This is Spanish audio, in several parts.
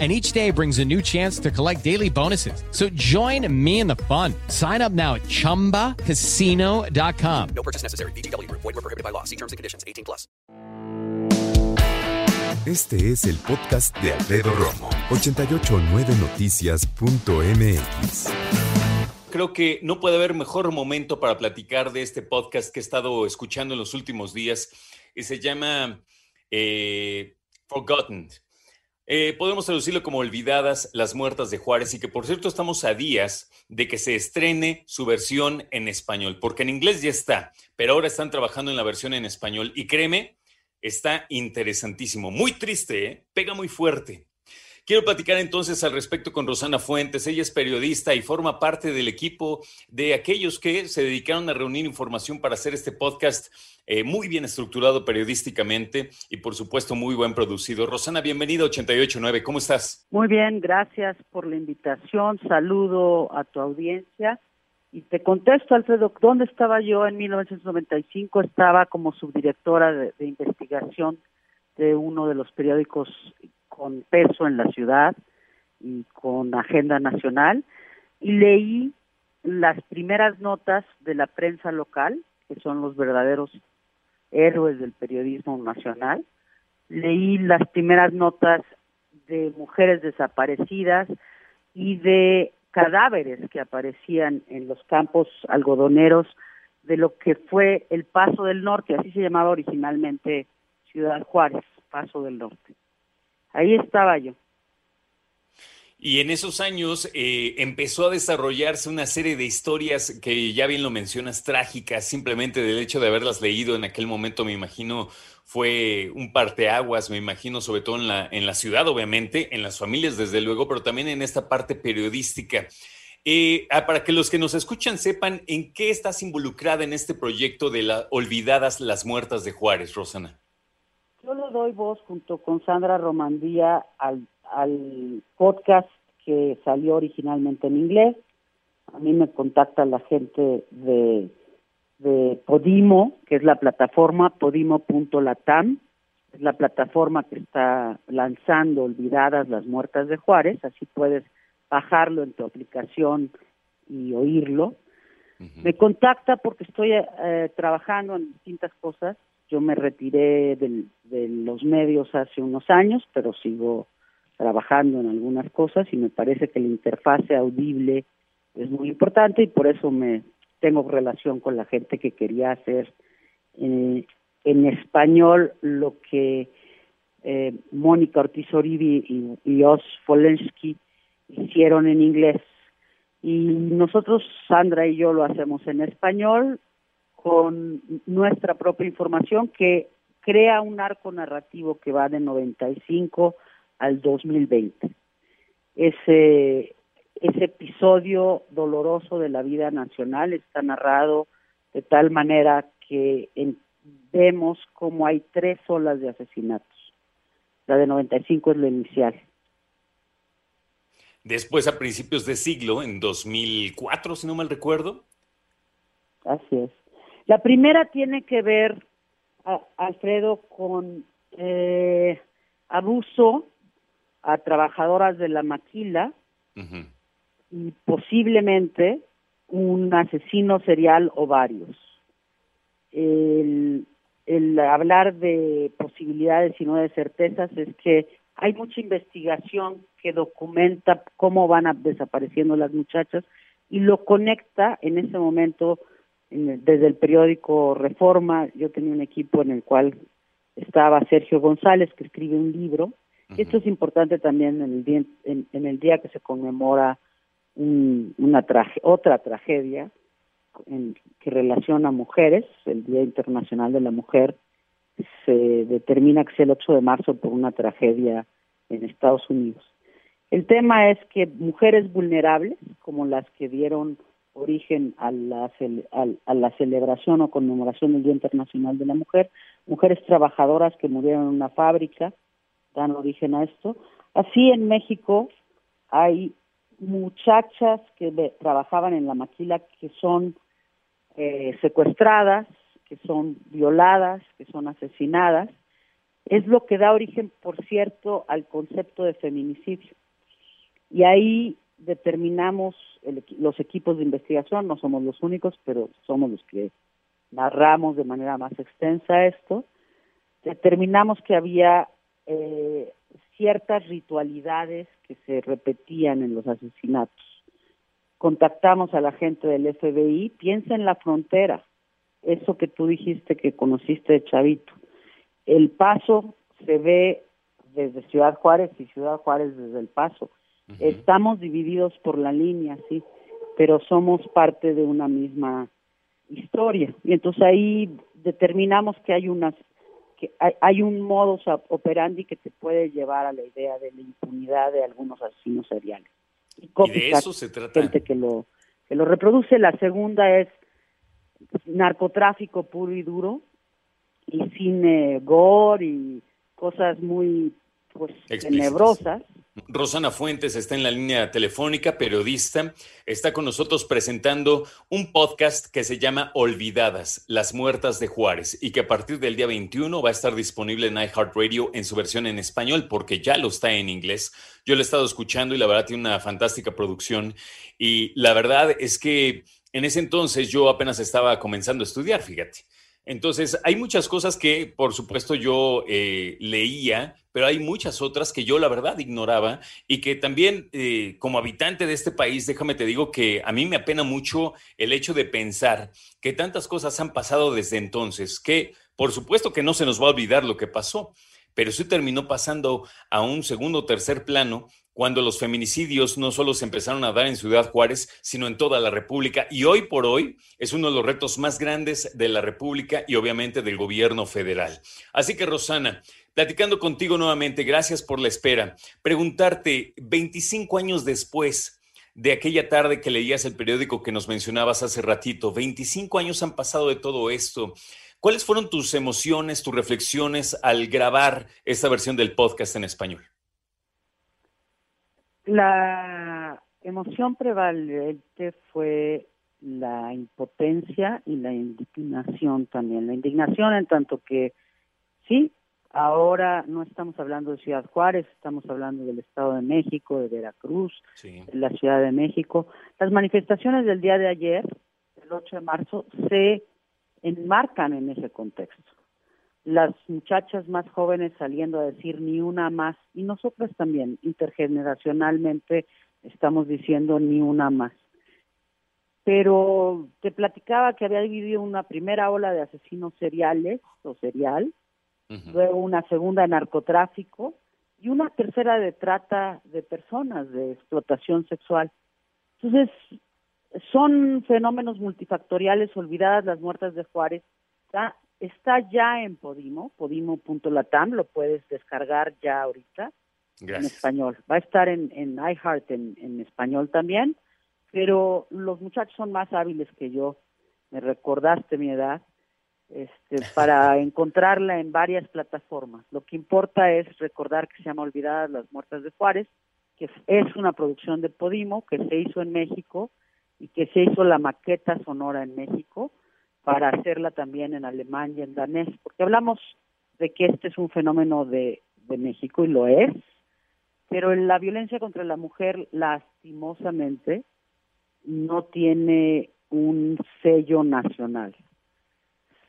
and each day brings a new chance to collect daily bonuses. So join me in the fun. Sign up now at ChumbaCasino.com. No purchase necessary. BGW. Void were prohibited by law. See terms and conditions. 18 plus. Este es el podcast de Alfredo Romo. 889noticias.mx Creo que no puede haber mejor momento para platicar de este podcast que he estado escuchando en los últimos días. Y se llama eh, Forgotten eh, podemos traducirlo como Olvidadas las muertas de Juárez y que por cierto estamos a días de que se estrene su versión en español, porque en inglés ya está, pero ahora están trabajando en la versión en español y créeme, está interesantísimo, muy triste, ¿eh? pega muy fuerte. Quiero platicar entonces al respecto con Rosana Fuentes. Ella es periodista y forma parte del equipo de aquellos que se dedicaron a reunir información para hacer este podcast eh, muy bien estructurado periodísticamente y por supuesto muy buen producido. Rosana, bienvenida a 889. ¿Cómo estás? Muy bien, gracias por la invitación. Saludo a tu audiencia. Y te contesto, Alfredo, ¿dónde estaba yo en 1995? Estaba como subdirectora de investigación de uno de los periódicos con peso en la ciudad y con agenda nacional y leí las primeras notas de la prensa local, que son los verdaderos héroes del periodismo nacional. Leí las primeras notas de mujeres desaparecidas y de cadáveres que aparecían en los campos algodoneros de lo que fue el Paso del Norte, así se llamaba originalmente Ciudad Juárez, Paso del Norte. Ahí estaba yo. Y en esos años eh, empezó a desarrollarse una serie de historias que ya bien lo mencionas, trágicas, simplemente del hecho de haberlas leído en aquel momento, me imagino, fue un parteaguas, me imagino, sobre todo en la, en la ciudad, obviamente, en las familias, desde luego, pero también en esta parte periodística. Eh, ah, para que los que nos escuchan sepan en qué estás involucrada en este proyecto de la Olvidadas las Muertas de Juárez, Rosana. Yo le doy voz junto con Sandra Romandía al, al podcast que salió originalmente en inglés. A mí me contacta la gente de, de Podimo, que es la plataforma podimo.latam, es la plataforma que está lanzando Olvidadas las Muertas de Juárez, así puedes bajarlo en tu aplicación y oírlo. Me contacta porque estoy eh, trabajando en distintas cosas yo me retiré de los medios hace unos años, pero sigo trabajando en algunas cosas y me parece que la interfase audible es muy importante y por eso me tengo relación con la gente que quería hacer eh, en español lo que eh, Mónica Ortiz Oribi y, y Os Folensky hicieron en inglés. Y nosotros, Sandra y yo, lo hacemos en español con nuestra propia información que crea un arco narrativo que va de 95 al 2020. Ese, ese episodio doloroso de la vida nacional está narrado de tal manera que vemos como hay tres olas de asesinatos. La de 95 es la inicial. Después, a principios de siglo, en 2004, si no mal recuerdo. Así es. La primera tiene que ver, Alfredo, con eh, abuso a trabajadoras de la maquila y posiblemente un asesino serial o varios. El, el hablar de posibilidades y no de certezas es que hay mucha investigación que documenta cómo van desapareciendo las muchachas y lo conecta en ese momento desde el periódico Reforma, yo tenía un equipo en el cual estaba Sergio González, que escribe un libro. Esto es importante también en el día, en, el día que se conmemora una otra tragedia que relaciona a mujeres, el Día Internacional de la Mujer, se determina que es el 8 de marzo por una tragedia en Estados Unidos. El tema es que mujeres vulnerables, como las que dieron origen a la, a la celebración o conmemoración del Día Internacional de la Mujer, mujeres trabajadoras que murieron en una fábrica, dan origen a esto. Así en México hay muchachas que trabajaban en la maquila que son eh, secuestradas, que son violadas, que son asesinadas. Es lo que da origen, por cierto, al concepto de feminicidio. Y ahí determinamos los equipos de investigación, no somos los únicos, pero somos los que narramos de manera más extensa esto, determinamos que había eh, ciertas ritualidades que se repetían en los asesinatos. Contactamos a la gente del FBI, piensa en la frontera, eso que tú dijiste que conociste de Chavito. El paso se ve desde Ciudad Juárez y Ciudad Juárez desde el paso. Estamos divididos por la línea, sí, pero somos parte de una misma historia. Y entonces ahí determinamos que hay unas que hay, un modus operandi que te puede llevar a la idea de la impunidad de algunos asesinos seriales. Y, de eso se trata. Gente que lo, que lo reproduce. La segunda es narcotráfico puro y duro y cine gore y cosas muy pues, tenebrosas Rosana Fuentes está en la línea telefónica, periodista. Está con nosotros presentando un podcast que se llama Olvidadas, las muertas de Juárez, y que a partir del día 21 va a estar disponible en iHeartRadio en su versión en español, porque ya lo está en inglés. Yo lo he estado escuchando y la verdad tiene una fantástica producción. Y la verdad es que en ese entonces yo apenas estaba comenzando a estudiar, fíjate. Entonces, hay muchas cosas que, por supuesto, yo eh, leía, pero hay muchas otras que yo, la verdad, ignoraba y que también, eh, como habitante de este país, déjame te digo que a mí me apena mucho el hecho de pensar que tantas cosas han pasado desde entonces, que, por supuesto, que no se nos va a olvidar lo que pasó, pero sí terminó pasando a un segundo o tercer plano cuando los feminicidios no solo se empezaron a dar en Ciudad Juárez, sino en toda la República. Y hoy por hoy es uno de los retos más grandes de la República y obviamente del gobierno federal. Así que, Rosana, platicando contigo nuevamente, gracias por la espera. Preguntarte, 25 años después de aquella tarde que leías el periódico que nos mencionabas hace ratito, 25 años han pasado de todo esto. ¿Cuáles fueron tus emociones, tus reflexiones al grabar esta versión del podcast en español? La emoción prevalente fue la impotencia y la indignación también. La indignación en tanto que, sí, ahora no estamos hablando de Ciudad Juárez, estamos hablando del Estado de México, de Veracruz, de la Ciudad de México. Las manifestaciones del día de ayer, el 8 de marzo, se enmarcan en ese contexto las muchachas más jóvenes saliendo a decir ni una más, y nosotras también, intergeneracionalmente, estamos diciendo ni una más. Pero te platicaba que había vivido una primera ola de asesinos seriales o serial, luego una segunda de narcotráfico y una tercera de trata de personas, de explotación sexual. Entonces, son fenómenos multifactoriales, olvidadas las muertas de Juárez, Está ya en Podimo, podimo.latam, lo puedes descargar ya ahorita en español. Va a estar en, en iHeart en, en español también, pero los muchachos son más hábiles que yo. Me recordaste mi edad este, para encontrarla en varias plataformas. Lo que importa es recordar que se llama Olvidadas las Muertas de Juárez, que es una producción de Podimo, que se hizo en México y que se hizo la maqueta sonora en México para hacerla también en alemán y en danés, porque hablamos de que este es un fenómeno de, de México y lo es, pero la violencia contra la mujer lastimosamente no tiene un sello nacional.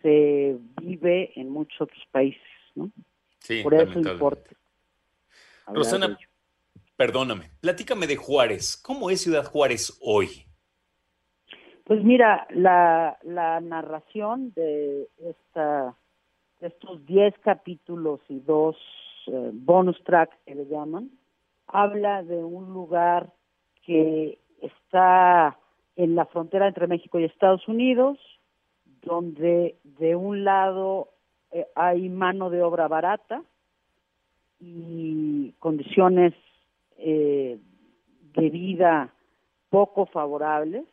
Se vive en muchos otros países, ¿no? Sí, Por eso importa. Rosana, perdóname, platícame de Juárez. ¿Cómo es Ciudad Juárez hoy? Pues mira, la, la narración de esta, estos 10 capítulos y dos eh, bonus tracks que le llaman, habla de un lugar que está en la frontera entre México y Estados Unidos, donde de un lado eh, hay mano de obra barata y condiciones eh, de vida poco favorables,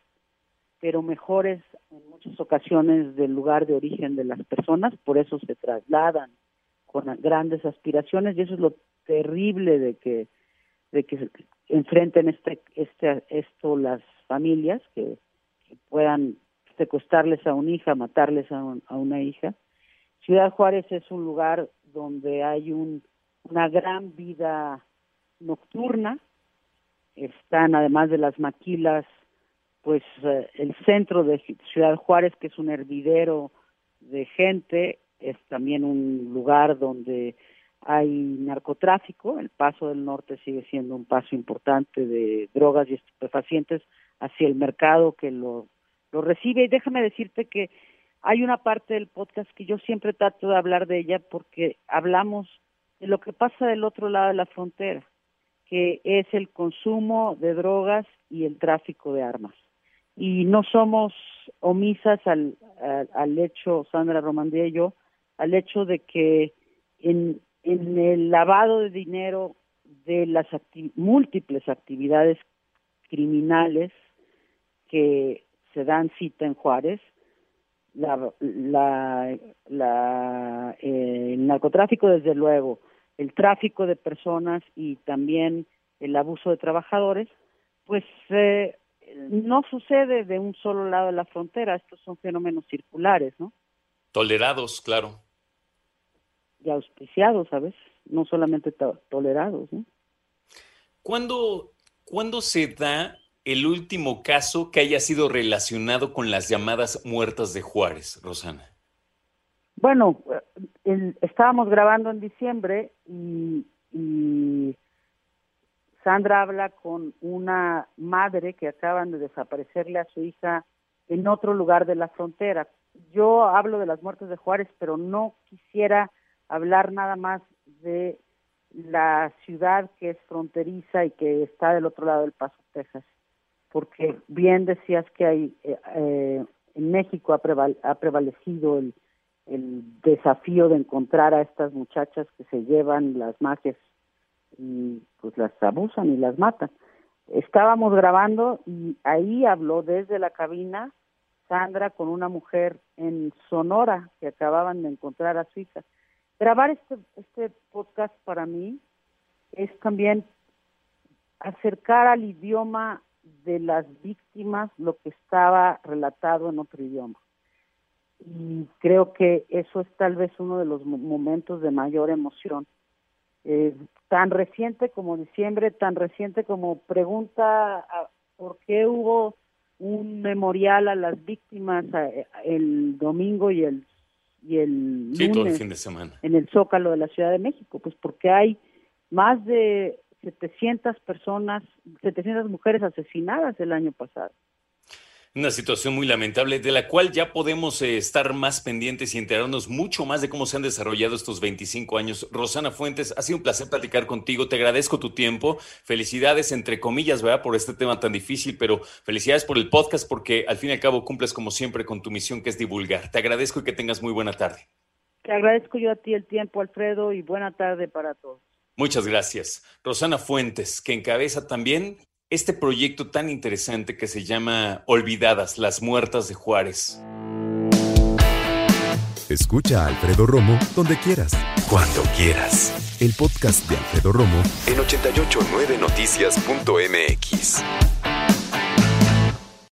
pero mejores en muchas ocasiones del lugar de origen de las personas, por eso se trasladan con grandes aspiraciones y eso es lo terrible de que de que enfrenten este este esto las familias que, puedan secuestrarles a una hija, matarles a, a una hija. Ciudad Juárez es un lugar donde hay un, una gran vida nocturna, están además de las maquilas, pues eh, el centro de Ciudad Juárez, que es un hervidero de gente, es también un lugar donde hay narcotráfico, el paso del norte sigue siendo un paso importante de drogas y estupefacientes hacia el mercado que lo, lo recibe. Y déjame decirte que hay una parte del podcast que yo siempre trato de hablar de ella porque hablamos de lo que pasa del otro lado de la frontera, que es el consumo de drogas y el tráfico de armas. Y no somos omisas al, al, hecho, Sandra Romandía y yo, al hecho de que en, en el lavado de dinero de las múltiples actividades criminales que se dan cita en Juárez, la, la, la eh, el narcotráfico desde luego, el tráfico de personas y también el abuso de trabajadores, pues eh, no sucede de un solo lado de la frontera, estos son fenómenos circulares, ¿no? Tolerados, claro. Y auspiciados, ¿sabes? No solamente tolerados, ¿no? ¿Cuándo, ¿Cuándo se da el último caso que haya sido relacionado con las llamadas muertas de Juárez, Rosana? Bueno, estábamos grabando en diciembre y, Sandra habla con una madre que acaban de desaparecerle a su hija en otro lugar de la frontera. Yo hablo de las muertes de Juárez, pero no quisiera hablar nada más de la ciudad que es fronteriza y que está del otro lado del Paso, Texas porque bien decías que hay eh, eh, en México ha, prevalecido el, desafío de encontrar a estas muchachas que se llevan las magias y pues las abusan y las matan. Estábamos grabando y ahí habló desde la cabina Sandra con una mujer en Sonora que acababan de encontrar a su hija. Grabar este, este podcast para mí es también acercar al idioma de las víctimas lo que estaba relatado en otro idioma. Y creo que eso es tal vez uno de los momentos de mayor emoción. Eh, tan reciente como diciembre, tan reciente como pregunta por qué hubo un memorial a las víctimas el domingo y el y el lunes fin de semana. en el Zócalo de la Ciudad de México, pues porque hay más de 700 personas, 700 mujeres asesinadas el año pasado. Una situación muy lamentable de la cual ya podemos eh, estar más pendientes y enterarnos mucho más de cómo se han desarrollado estos 25 años. Rosana Fuentes, ha sido un placer platicar contigo. Te agradezco tu tiempo. Felicidades, entre comillas, ¿verdad? Por este tema tan difícil, pero felicidades por el podcast porque al fin y al cabo cumples como siempre con tu misión que es divulgar. Te agradezco y que tengas muy buena tarde. Te agradezco yo a ti el tiempo, Alfredo, y buena tarde para todos. Muchas gracias. Rosana Fuentes, que encabeza también este proyecto tan interesante que se llama Olvidadas, las muertas de Juárez. Escucha a Alfredo Romo donde quieras. Cuando quieras. El podcast de Alfredo Romo en 889noticias.mx.